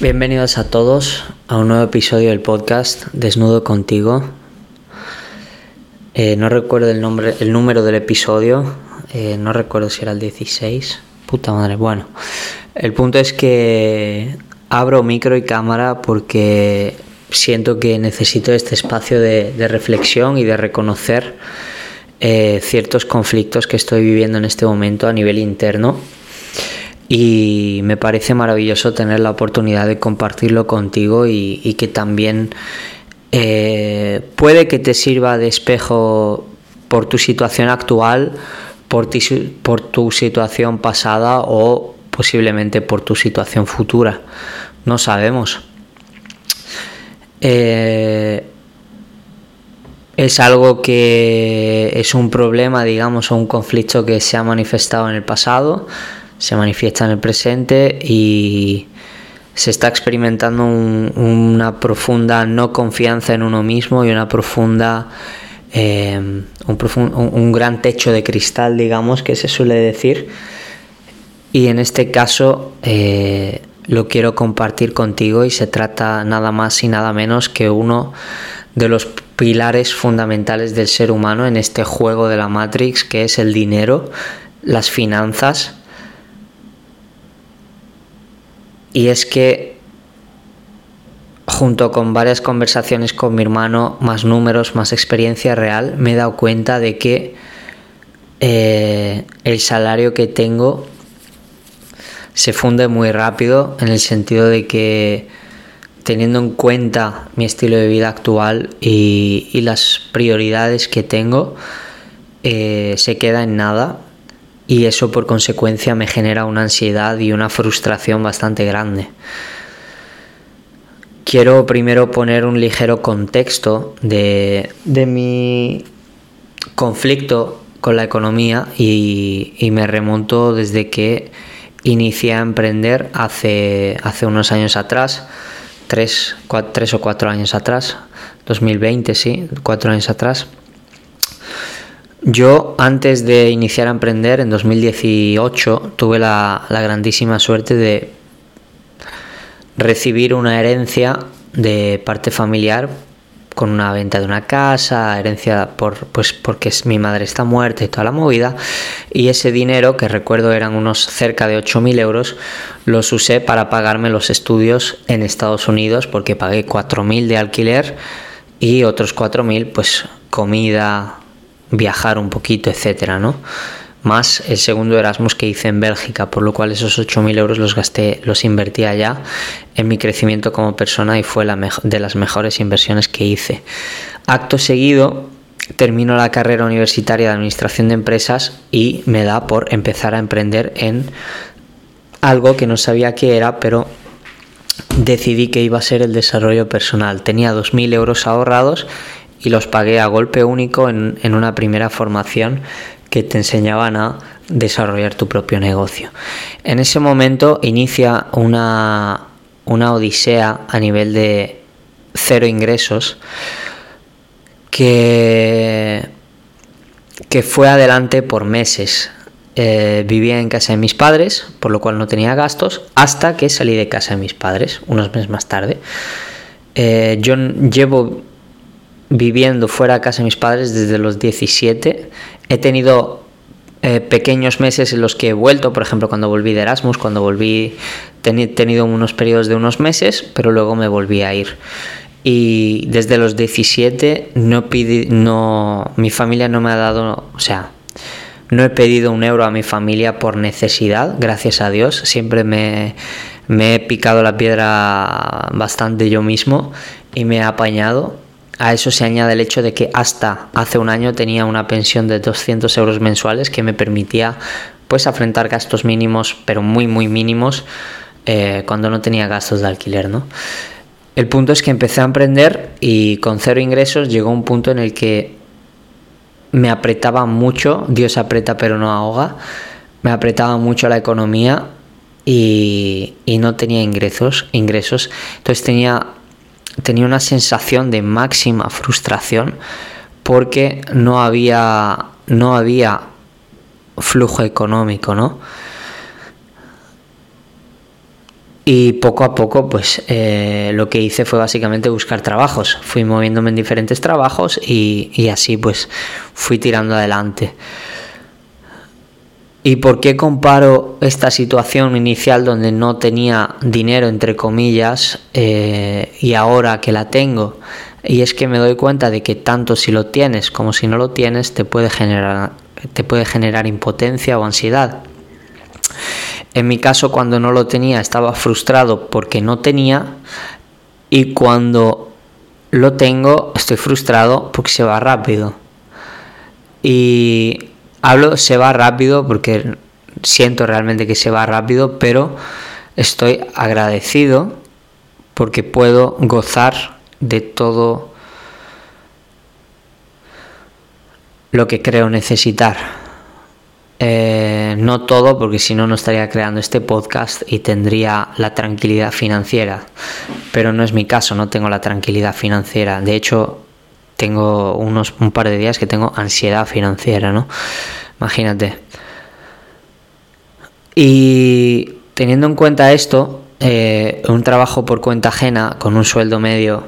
Bienvenidos a todos a un nuevo episodio del podcast Desnudo contigo. Eh, no recuerdo el nombre, el número del episodio. eh, no recuerdo si era el 16. Puta madre. Bueno, el punto es que abro micro y cámara porque siento que necesito este espacio de, de reflexión y de reconocer eh, ciertos conflictos que estoy viviendo en este momento a nivel interno y me parece maravilloso tener la oportunidad de compartirlo contigo y, que también eh, puede que te sirva de espejo por tu situación actual, por, ti- por tu situación pasada o posiblemente por tu situación futura. No sabemos. Eh, es algo que es un problema, digamos, o un conflicto que se ha manifestado en el pasado, se manifiesta en el presente y se está experimentando un- una profunda no confianza en uno mismo y una profunda un, profun- un- un gran techo de cristal, digamos, que se suele decir. Y en este caso eh, lo quiero compartir contigo y se trata nada más y nada menos que uno de los pilares fundamentales del ser humano en este juego de la Matrix, que es el dinero, las finanzas. Y es que junto con varias conversaciones con mi hermano, más números, más experiencia real, me he dado cuenta de que eh, el salario que tengo se funde muy rápido en el sentido de que teniendo en cuenta mi estilo de vida actual y, y las prioridades que tengo, eh, se queda en nada y eso por consecuencia me genera una ansiedad y una frustración bastante grande. Quiero primero poner un ligero contexto de, de mi conflicto con la economía y, y me remonto desde que inicié a emprender hace, hace unos años atrás, tres, cua- tres o cuatro años atrás, 2020, sí, cuatro años atrás. Yo antes de iniciar a emprender en 2018 tuve la, la grandísima suerte de recibir una herencia de parte familiar con una venta de una casa, herencia por pues porque mi madre está muerta y toda la movida y ese dinero que recuerdo eran unos cerca de 8.000 euros los usé para pagarme los estudios en Estados Unidos porque pagué 4.000 de alquiler y otros 4.000 pues comida, viajar un poquito, etcétera, ¿no? Más el segundo Erasmus que hice en Bélgica, por lo cual esos 8.000 euros los gasté, los invertí allá en mi crecimiento como persona y fue la de las mejores inversiones que hice. Acto seguido, termino la carrera universitaria de Administración de Empresas y me da por empezar a emprender en algo que no sabía qué era, pero decidí que iba a ser el desarrollo personal. Tenía 2.000 euros ahorrados y los pagué a golpe único en, en una primera formación que te enseñaban a desarrollar tu propio negocio. En ese momento inicia una, una odisea a nivel de cero ingresos que, que fue adelante por meses. Eh, vivía en casa de mis padres, por lo cual no tenía gastos, hasta que salí de casa de mis padres, unos meses más tarde. Eh, yo llevo viviendo fuera de casa de mis padres desde los 17. He tenido eh, pequeños meses en los que he vuelto, por ejemplo, cuando volví de Erasmus, cuando volví, he tenido unos periodos de unos meses, pero luego me volví a ir. Y desde los 17 no pidi, no, mi familia no me ha dado, o sea, no he pedido un euro a mi familia por necesidad, gracias a Dios. Siempre me he picado la piedra bastante yo mismo y me he apañado. A eso se añade el hecho de que hasta hace un año tenía una pensión de 200 euros mensuales que me permitía pues afrontar gastos mínimos, pero muy muy mínimos, eh, cuando no tenía gastos de alquiler, ¿no? El punto es que empecé a emprender y con cero ingresos llegó un punto en el que me apretaba mucho, Dios aprieta pero no ahoga, me apretaba mucho la economía y, y no tenía ingresos, ingresos, entonces tenía, tenía una sensación de máxima frustración porque no había, no había flujo económico, ¿no? Y poco a poco, pues eh, lo que hice fue básicamente buscar trabajos. Fui moviéndome en diferentes trabajos y, y así pues fui tirando adelante. ¿Y por qué comparo esta situación inicial donde no tenía dinero, entre comillas, eh, y ahora que la tengo? Y es que me doy cuenta de que tanto si lo tienes como si no lo tienes te puede generar, te puede generar impotencia o ansiedad. En mi caso, cuando no lo tenía, estaba frustrado porque no tenía, y cuando lo tengo, estoy frustrado porque se va rápido. Y Hablo se va rápido porque siento realmente que se va rápido, pero estoy agradecido porque puedo gozar de todo lo que creo necesitar. Eh, no todo, porque si no, no estaría creando este podcast y tendría la tranquilidad financiera. Pero no es mi caso, no tengo la tranquilidad financiera. De hecho, tengo unos un par de días que tengo ansiedad financiera, ¿no? Imagínate. Y teniendo en cuenta esto, eh, un trabajo por cuenta ajena con un sueldo medio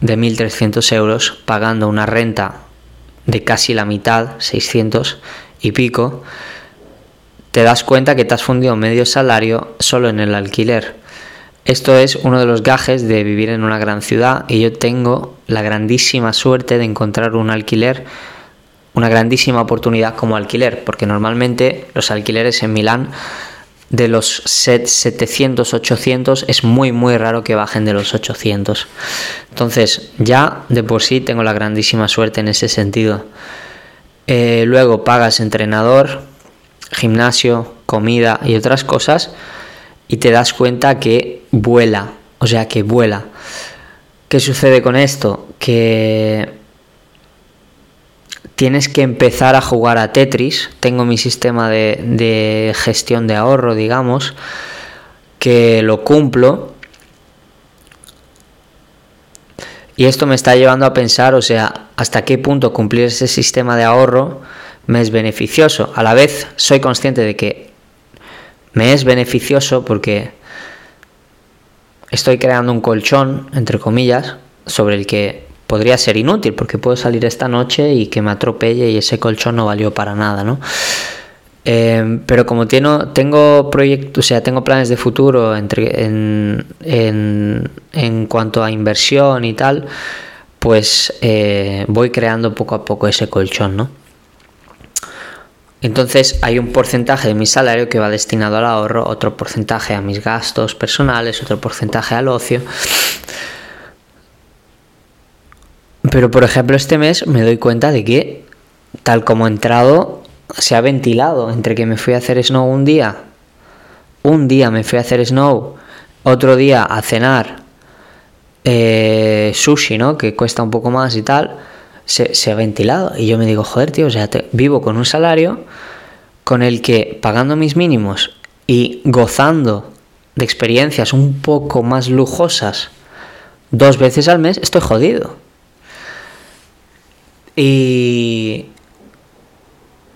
de 1.300 euros, pagando una renta de casi la mitad, 600 y pico, te das cuenta que te has fundido medio salario solo en el alquiler. Esto es uno de los gajes de vivir en una gran ciudad y yo tengo la grandísima suerte de encontrar un alquiler, una grandísima oportunidad como alquiler, porque normalmente los alquileres en Milán de los 700, 800 es muy muy raro que bajen de los 800. Entonces ya de por sí tengo la grandísima suerte en ese sentido. Eh, luego pagas entrenador, gimnasio, comida y otras cosas y te das cuenta que vuela, o sea, que vuela. ¿Qué sucede con esto? Que tienes que empezar a jugar a Tetris. Tengo mi sistema de, gestión de ahorro, digamos, que lo cumplo. Y esto me está llevando a pensar, o sea, hasta qué punto cumplir ese sistema de ahorro me es beneficioso. A la vez soy consciente de que me es beneficioso porque estoy creando un colchón, entre comillas, sobre el que podría ser inútil porque puedo salir esta noche y que me atropelle y ese colchón no valió para nada, ¿no? Eh, pero como tengo, tengo proyectos, o sea, tengo planes de futuro entre, en, en, cuanto a inversión y tal, pues eh, voy creando poco a poco ese colchón, ¿no? Entonces hay un porcentaje de mi salario que va destinado al ahorro, otro porcentaje a mis gastos personales, otro porcentaje al ocio. Pero por ejemplo este mes me doy cuenta de que tal como he entrado se ha ventilado entre que me fui a hacer snow un día, un día me fui a hacer snow, otro día a cenar eh, sushi, ¿no? Que cuesta un poco más y tal se, ha ventilado. Y yo me digo, joder, tío, o sea, vivo con un salario con el que pagando mis mínimos y gozando de experiencias un poco más lujosas dos veces al mes, estoy jodido. Y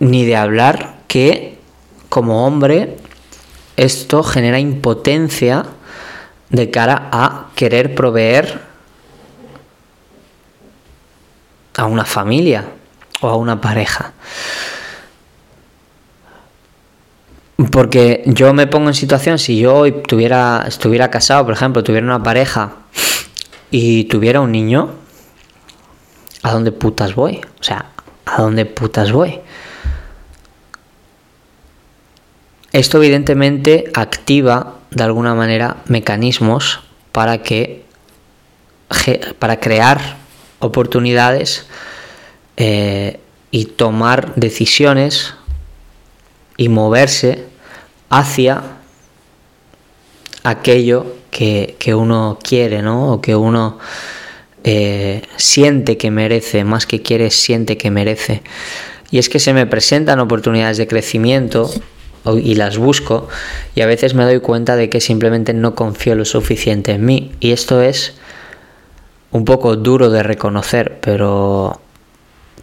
ni de hablar que como hombre esto genera impotencia de cara a querer proveer a una familia o a una pareja. Porque yo me pongo en situación, si yo tuviera, estuviera casado, por ejemplo, tuviera una pareja y tuviera un niño, ¿a dónde putas voy? O sea, ¿a dónde putas voy? Esto evidentemente activa de alguna manera mecanismos para que para crear oportunidades eh, y tomar decisiones y moverse hacia aquello que, uno quiere, ¿no? O que uno eh, siente que merece, más que quiere, siente que merece. Y es que se me presentan oportunidades de crecimiento y las busco y a veces me doy cuenta de que simplemente no confío lo suficiente en mí. Y esto es un poco duro de reconocer, pero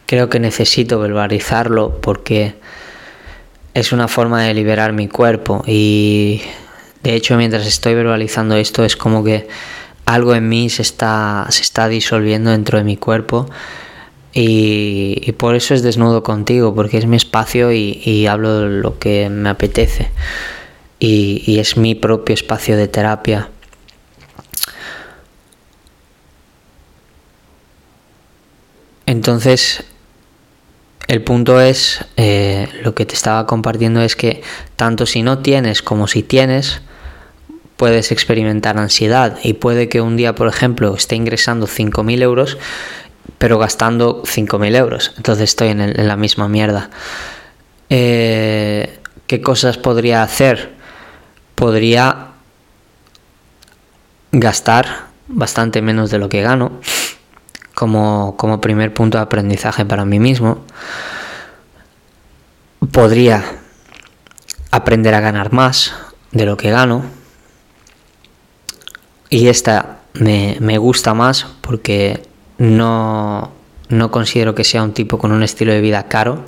creo que necesito verbalizarlo porque es una forma de liberar mi cuerpo. Y de hecho mientras estoy verbalizando esto es como que algo en mí se está, se está disolviendo dentro de mi cuerpo. Y, por eso es desnudo contigo, porque es mi espacio y, hablo lo que me apetece. Y es mi propio espacio de terapia. Entonces, el punto es, eh, lo que te estaba compartiendo es que tanto si no tienes como si tienes, puedes experimentar ansiedad y puede que un día, por ejemplo, esté ingresando 5.000 euros, pero gastando 5.000 euros. Entonces estoy en, la misma mierda. Eh, ¿Qué cosas podría hacer? Podría gastar bastante menos de lo que gano como, primer punto de aprendizaje para mí mismo. Podría aprender a ganar más de lo que gano. Y esta me, gusta más porque no, no considero que sea un tipo con un estilo de vida caro.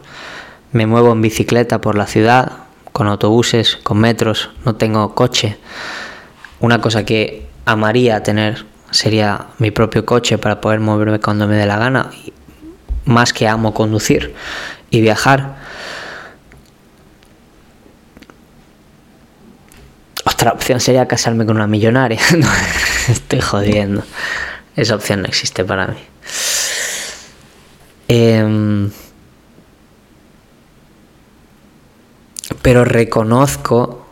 Me muevo en bicicleta por la ciudad, con autobuses, con metros, no tengo coche. Una cosa que amaría tener sería mi propio coche para poder moverme cuando me dé la gana, más que amo conducir y viajar. Otra opción sería casarme con una millonaria. estoy jodiendo. Esa opción no existe para mí. Em, pero reconozco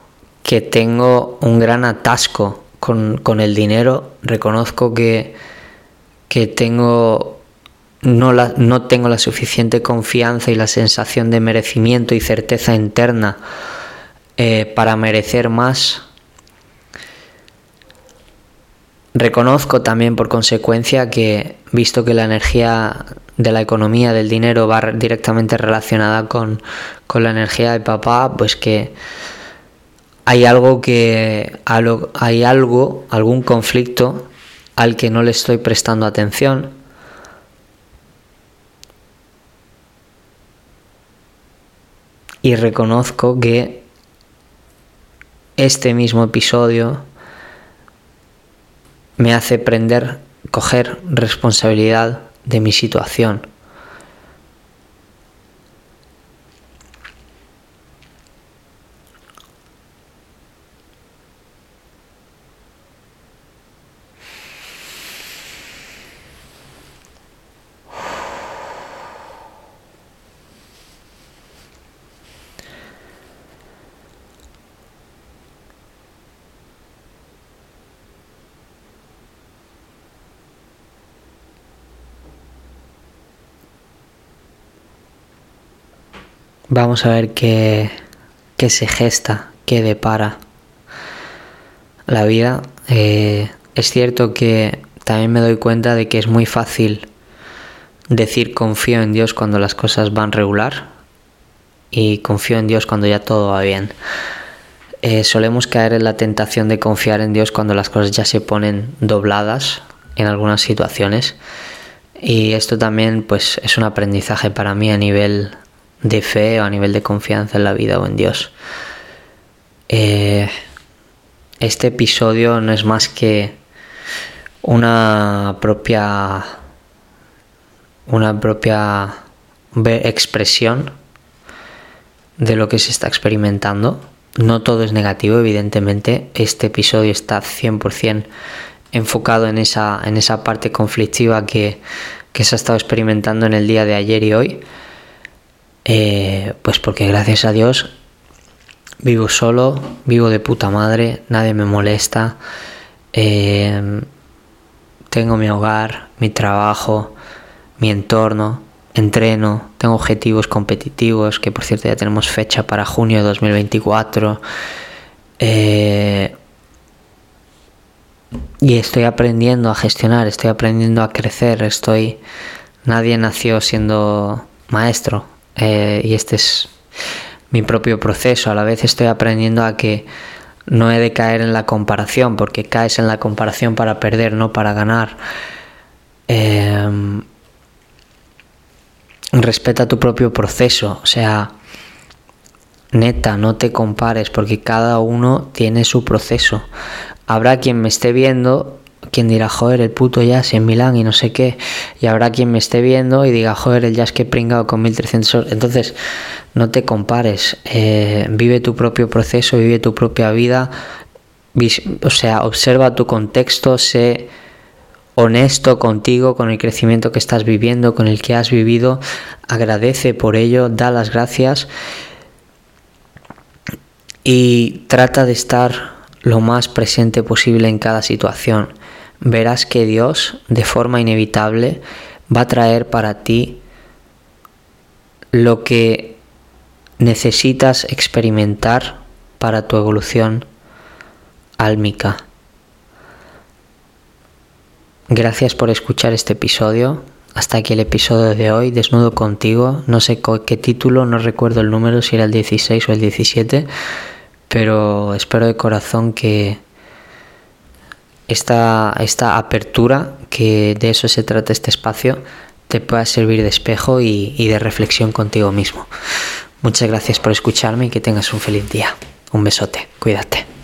que tengo un gran atasco con, el dinero, reconozco que, que tengo no, la, no tengo la suficiente confianza y la sensación de merecimiento y certeza interna eh, para merecer más. Reconozco también por consecuencia que, visto que la energía de la economía, del dinero, va directamente relacionada con, con la energía de papá, pues que hay algo que hay algo, algún conflicto al que no le estoy prestando atención. Y reconozco que este mismo episodio me hace aprender, coger responsabilidad de mi situación. Vamos a ver qué, se gesta, qué depara la vida. Eh, es cierto que también me doy cuenta de que es muy fácil decir confío en Dios cuando las cosas van regular y confío en Dios cuando ya todo va bien. Eh, solemos caer en la tentación de confiar en Dios cuando las cosas ya se ponen dobladas en algunas situaciones y esto también pues es un aprendizaje para mí a nivel de fe o a nivel de confianza en la vida o en Dios. Eh, este episodio no es más que una propia una propia expresión de lo que se está experimentando. No todo es negativo, evidentemente. Este episodio está 100% enfocado en esa, en esa parte conflictiva que, que se ha estado experimentando en el día de ayer y hoy. Eh, pues porque gracias a Dios vivo solo, vivo de puta madre, nadie me molesta, eh, tengo mi hogar, mi trabajo, mi entorno, entreno, tengo objetivos competitivos, que por cierto ya tenemos fecha para junio de 2024. Eh, y estoy aprendiendo a gestionar, estoy aprendiendo a crecer, estoy... Nadie nació siendo maestro, eh, y este es mi propio proceso. A la vez estoy aprendiendo a que no he de caer en la comparación, porque caes en la comparación para perder, no para ganar. Em, respeta tu propio proceso, o sea, neta, no te compares porque cada uno tiene su proceso. Habrá quien me esté viendo, quien dirá, joder, el puto jazz en Milán y no sé qué. Y habrá quien me esté viendo y diga, joder, el jazz que he pringado con 1300 Entonces, no te compares. Eh, vive tu propio proceso, vive tu propia vida. O sea, observa tu contexto, sé honesto contigo, con el crecimiento que estás viviendo, con el que has vivido. Agradece por ello, da las gracias y trata de estar lo más presente posible en cada situación. Verás que Dios, de forma inevitable, va a traer para ti lo que necesitas experimentar para tu evolución álmica. Gracias por escuchar este episodio. Hasta aquí el episodio de hoy, Desnudo contigo. No sé qué título, no recuerdo el número, si era el 16 o el 17 pero espero de corazón que esta, esta apertura, que de eso se trata este espacio, te pueda servir de espejo y, y de reflexión contigo mismo. Muchas gracias por escucharme y que tengas un feliz día. Un besote, cuídate.